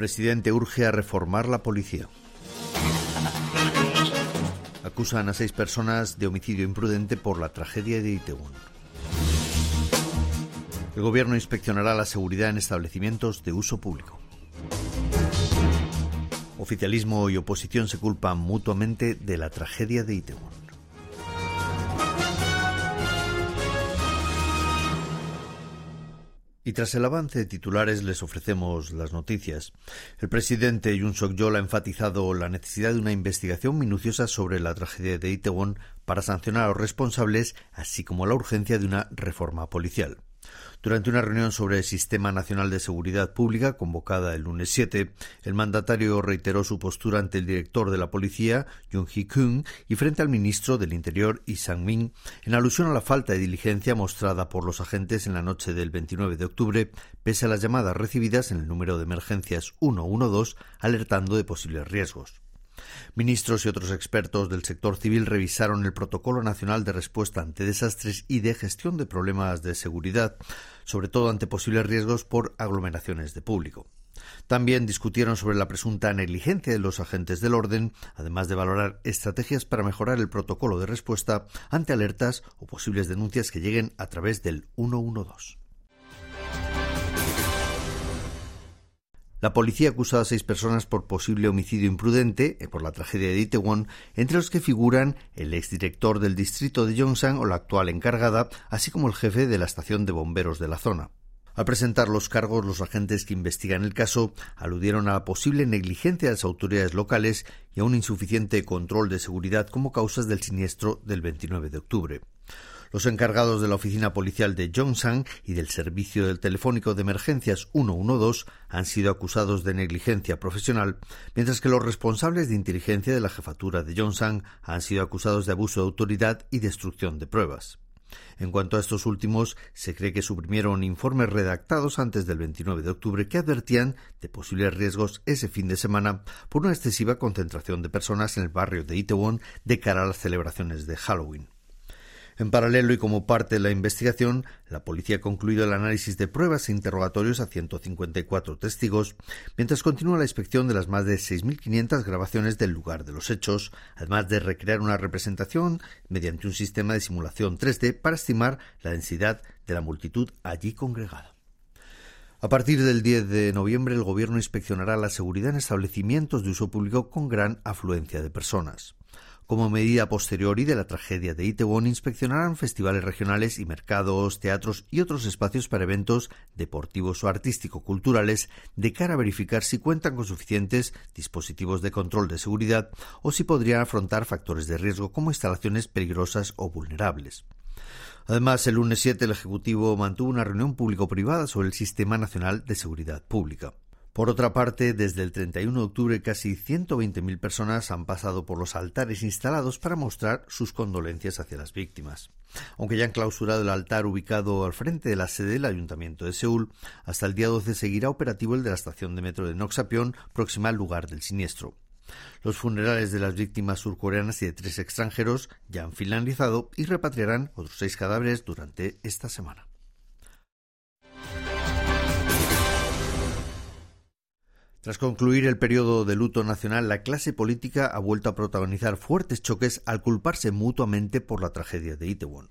Presidente urge a reformar la policía. Acusan a seis personas de homicidio imprudente por la tragedia de Itaewon. El gobierno inspeccionará la seguridad en establecimientos de uso público. Oficialismo y oposición se culpan mutuamente de la tragedia de Itaewon. Y tras el avance de titulares les ofrecemos las noticias. El presidente Yoon Suk-yeol ha enfatizado la necesidad de una investigación minuciosa sobre la tragedia de Itaewon para sancionar a los responsables, así como la urgencia de una reforma policial. Durante una reunión sobre el Sistema Nacional de Seguridad Pública convocada el lunes 7, el mandatario reiteró su postura ante el director de la policía, Jung Hee-kung, y frente al ministro del Interior, Lee Sang-min, en alusión a la falta de diligencia mostrada por los agentes en la noche del 29 de octubre, pese a las llamadas recibidas en el número de emergencias 112 alertando de posibles riesgos. Ministros y otros expertos del sector civil revisaron el Protocolo Nacional de Respuesta ante Desastres y de Gestión de Problemas de Seguridad, sobre todo ante posibles riesgos por aglomeraciones de público. También discutieron sobre la presunta negligencia de los agentes del orden, además de valorar estrategias para mejorar el protocolo de respuesta ante alertas o posibles denuncias que lleguen a través del 112. La policía acusa a seis personas por posible homicidio imprudente eh, por la tragedia de Itaewon, entre los que figuran el exdirector del distrito de Yongsan o la actual encargada, así como el jefe de la estación de bomberos de la zona. Al presentar los cargos, los agentes que investigan el caso aludieron a la posible negligencia de las autoridades locales y a un insuficiente control de seguridad como causas del siniestro del 29 de octubre. Los encargados de la oficina policial de Yongsan y del servicio del telefónico de emergencias 112 han sido acusados de negligencia profesional, mientras que los responsables de inteligencia de la jefatura de Yongsan han sido acusados de abuso de autoridad y destrucción de pruebas. En cuanto a estos últimos, se cree que suprimieron informes redactados antes del 29 de octubre que advertían de posibles riesgos ese fin de semana por una excesiva concentración de personas en el barrio de Itaewon de cara a las celebraciones de Halloween. En paralelo y como parte de la investigación, la policía ha concluido el análisis de pruebas e interrogatorios a 154 testigos, mientras continúa la inspección de las más de 6.500 grabaciones del lugar de los hechos, además de recrear una representación mediante un sistema de simulación 3D para estimar la densidad de la multitud allí congregada. A partir del 10 de noviembre, el Gobierno inspeccionará la seguridad en establecimientos de uso público con gran afluencia de personas. Como medida posteriori de la tragedia de Itaewon, inspeccionarán festivales regionales y mercados, teatros y otros espacios para eventos deportivos o artístico-culturales de cara a verificar si cuentan con suficientes dispositivos de control de seguridad o si podrían afrontar factores de riesgo como instalaciones peligrosas o vulnerables. Además, el lunes 7 el Ejecutivo mantuvo una reunión público-privada sobre el Sistema Nacional de Seguridad Pública. Por otra parte, desde el 31 de octubre casi 120.000 personas han pasado por los altares instalados para mostrar sus condolencias hacia las víctimas. Aunque ya han clausurado el altar ubicado al frente de la sede del Ayuntamiento de Seúl, hasta el día 12 seguirá operativo el de la estación de metro de Noxapion, próxima al lugar del siniestro. Los funerales de las víctimas surcoreanas y de tres extranjeros ya han finalizado y repatriarán otros seis cadáveres durante esta semana. Tras concluir el periodo de luto nacional, la clase política ha vuelto a protagonizar fuertes choques al culparse mutuamente por la tragedia de Itaewon.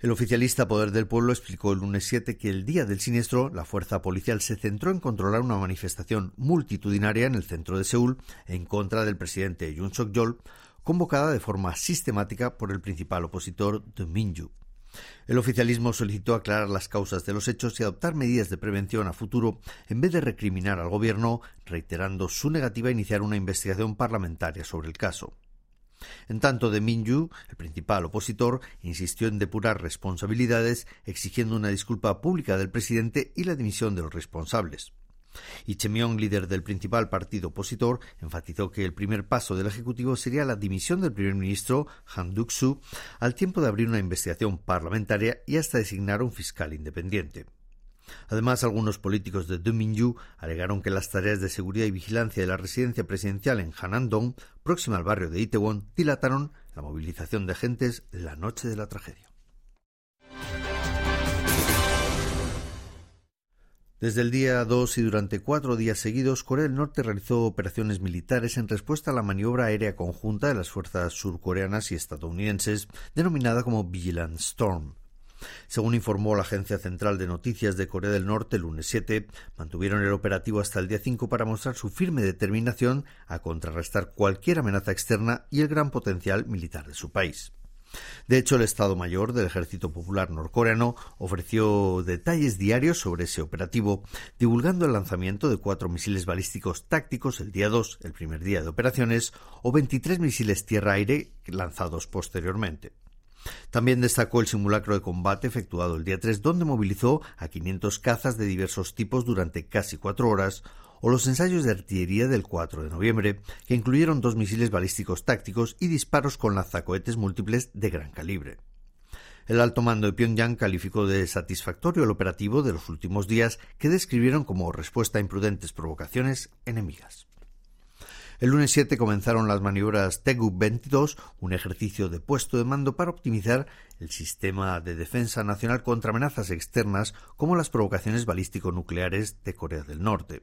El oficialista Poder del Pueblo explicó el lunes 7 que el día del siniestro la fuerza policial se centró en controlar una manifestación multitudinaria en el centro de Seúl en contra del presidente Yoon Suk-yeol, convocada de forma sistemática por el principal opositor de. El oficialismo solicitó aclarar las causas de los hechos y adoptar medidas de prevención a futuro en vez de recriminar al gobierno, reiterando su negativa a iniciar una investigación parlamentaria sobre el caso. En tanto, de Minju, el principal opositor, insistió en depurar responsabilidades, exigiendo una disculpa pública del presidente y la dimisión de los responsables. Y Chemyong, líder del principal partido opositor, enfatizó que el primer paso del Ejecutivo sería la dimisión del primer ministro Han Duck-soo al tiempo de abrir una investigación parlamentaria y hasta designar un fiscal independiente. Además, algunos políticos de Dominju alegaron que las tareas de seguridad y vigilancia de la residencia presidencial en Hanandong, próxima al barrio de Itaewon, dilataron la movilización de agentes la noche de la tragedia. Desde el día 2 y durante cuatro días seguidos, Corea del Norte realizó operaciones militares en respuesta a la maniobra aérea conjunta de las fuerzas surcoreanas y estadounidenses, denominada como Vigilant Storm. Según informó la Agencia Central de Noticias de Corea del Norte el lunes 7, mantuvieron el operativo hasta el día 5 para mostrar su firme determinación a contrarrestar cualquier amenaza externa y el gran potencial militar de su país. De hecho, el Estado Mayor del Ejército Popular Norcoreano ofreció detalles diarios sobre ese operativo, divulgando el lanzamiento de cuatro misiles balísticos tácticos el día 2, el primer día de operaciones, o 23 misiles tierra-aire lanzados posteriormente. También destacó el simulacro de combate efectuado el día 3, donde movilizó a 500 cazas de diversos tipos durante casi cuatro horas, o los ensayos de artillería del 4 de noviembre, que incluyeron dos misiles balísticos tácticos y disparos con lanzacohetes múltiples de gran calibre. El alto mando de Pyongyang calificó de satisfactorio el operativo de los últimos días que describieron como respuesta a imprudentes provocaciones enemigas. El lunes 7 comenzaron las maniobras TEGU-22, un ejercicio de puesto de mando para optimizar el sistema de defensa nacional contra amenazas externas como las provocaciones balístico-nucleares de Corea del Norte.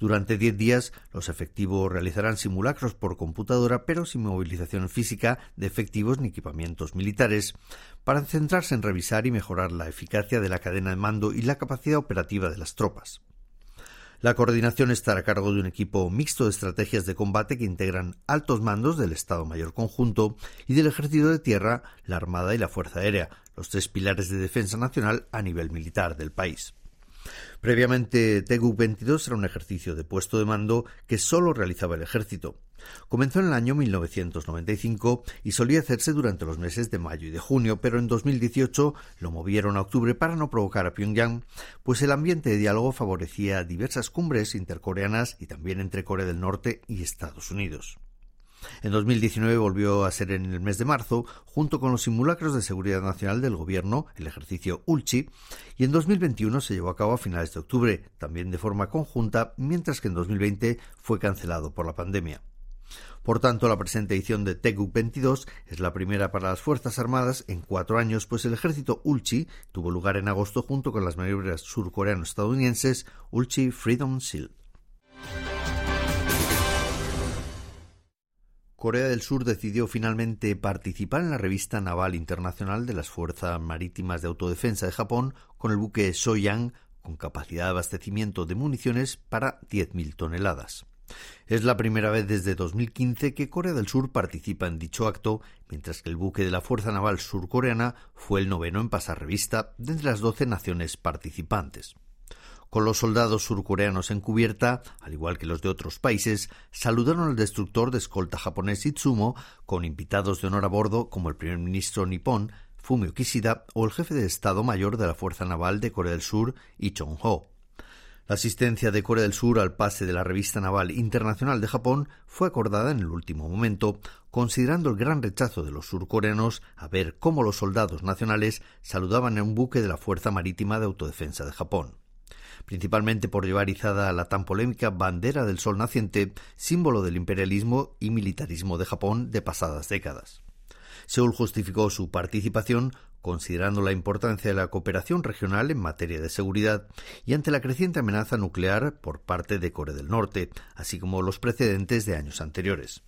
Durante diez días, los efectivos realizarán simulacros por computadora, pero sin movilización física de efectivos ni equipamientos militares, para centrarse en revisar y mejorar la eficacia de la cadena de mando y la capacidad operativa de las tropas. La coordinación estará a cargo de un equipo mixto de estrategias de combate que integran altos mandos del Estado Mayor Conjunto y del Ejército de Tierra, la Armada y la Fuerza Aérea, los tres pilares de defensa nacional a nivel militar del país. Previamente, TGU-22 era un ejercicio de puesto de mando que solo realizaba el ejército. Comenzó en el año 1995 y solía hacerse durante los meses de mayo y de junio, pero en 2018 lo movieron a octubre para no provocar a Pyongyang, pues el ambiente de diálogo favorecía diversas cumbres intercoreanas y también entre Corea del Norte y Estados Unidos. En 2019 volvió a ser en el mes de marzo, junto con los simulacros de seguridad nacional del gobierno, el ejercicio ULCHI, y en 2021 se llevó a cabo a finales de octubre, también de forma conjunta, mientras que en 2020 fue cancelado por la pandemia. Por tanto, la presente edición de TEGUC 22 es la primera para las Fuerzas Armadas en cuatro años, pues el ejército ULCHI tuvo lugar en agosto junto con las maniobras surcoreano-estadounidenses ULCHI Freedom Shield. Corea del Sur decidió finalmente participar en la revista naval internacional de las Fuerzas Marítimas de Autodefensa de Japón con el buque Soyang con capacidad de abastecimiento de municiones para 10.000 toneladas. Es la primera vez desde 2015 que Corea del Sur participa en dicho acto, mientras que el buque de la Fuerza Naval surcoreana fue el noveno en pasar revista de entre las 12 naciones participantes con los soldados surcoreanos en cubierta, al igual que los de otros países, saludaron al destructor de escolta japonés Itsumo, con invitados de honor a bordo como el primer ministro nipón, Fumio Kishida, o el jefe de Estado Mayor de la Fuerza Naval de Corea del Sur, Lee Chung-ho. La asistencia de Corea del Sur al pase de la Revista Naval Internacional de Japón fue acordada en el último momento, considerando el gran rechazo de los surcoreanos a ver cómo los soldados nacionales saludaban en un buque de la Fuerza Marítima de Autodefensa de Japón principalmente por llevar izada la tan polémica bandera del sol naciente, símbolo del imperialismo y militarismo de Japón de pasadas décadas. Seúl justificó su participación considerando la importancia de la cooperación regional en materia de seguridad y ante la creciente amenaza nuclear por parte de Corea del Norte, así como los precedentes de años anteriores.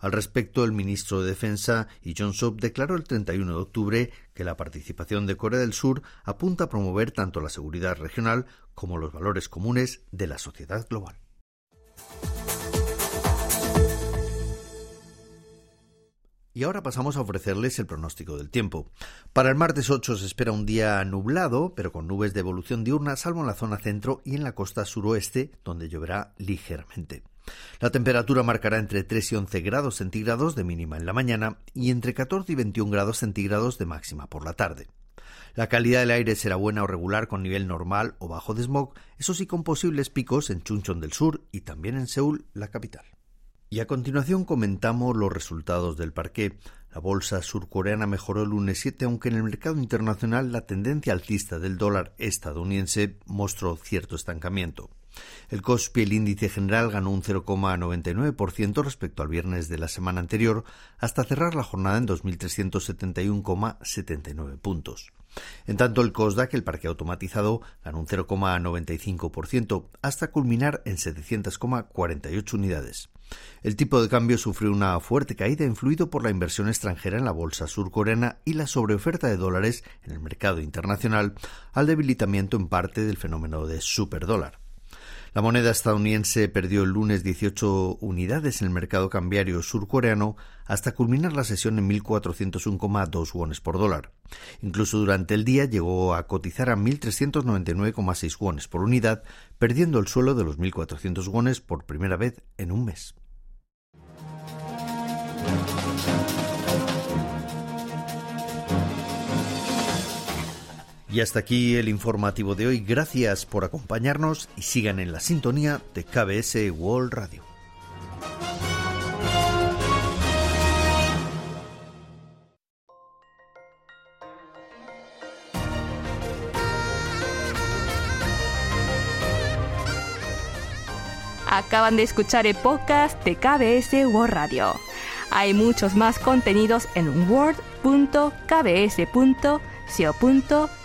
Al respecto, el ministro de Defensa, Lee Jong-suk, declaró el 31 de octubre que la participación de Corea del Sur apunta a promover tanto la seguridad regional como los valores comunes de la sociedad global. Y ahora pasamos a ofrecerles el pronóstico del tiempo. Para el martes 8 se espera un día nublado, pero con nubes de evolución diurna, salvo en la zona centro y en la costa suroeste, donde lloverá ligeramente. La temperatura marcará entre 3 y 11 grados centígrados de mínima en la mañana y entre 14 y 21 grados centígrados de máxima por la tarde. La calidad del aire será buena o regular con nivel normal o bajo de smog, eso sí con posibles picos en Chuncheon del Sur y también en Seúl, la capital. Y a continuación comentamos los resultados del parqué. La bolsa surcoreana mejoró el lunes 7, aunque en el mercado internacional la tendencia alcista del dólar estadounidense mostró cierto estancamiento. El COSPI, el índice general, ganó un 0,99% respecto al viernes de la semana anterior, hasta cerrar la jornada en 2.371,79 puntos. En tanto, el COSDAC, el parque automatizado, ganó un 0,95% hasta culminar en 700,48 unidades. El tipo de cambio sufrió una fuerte caída influido por la inversión extranjera en la bolsa surcoreana y la sobreoferta de dólares en el mercado internacional, al debilitamiento en parte del fenómeno de superdólar. La moneda estadounidense perdió el lunes 18 unidades en el mercado cambiario surcoreano hasta culminar la sesión en 1.401,2 wones por dólar. Incluso durante el día llegó a cotizar a 1.399,6 wones por unidad, perdiendo el suelo de los 1.400 wones por primera vez en un mes. Y hasta aquí el informativo de hoy. Gracias por acompañarnos y sigan en la sintonía de KBS World Radio. Acaban de escuchar el podcast de KBS World Radio. Hay muchos más contenidos en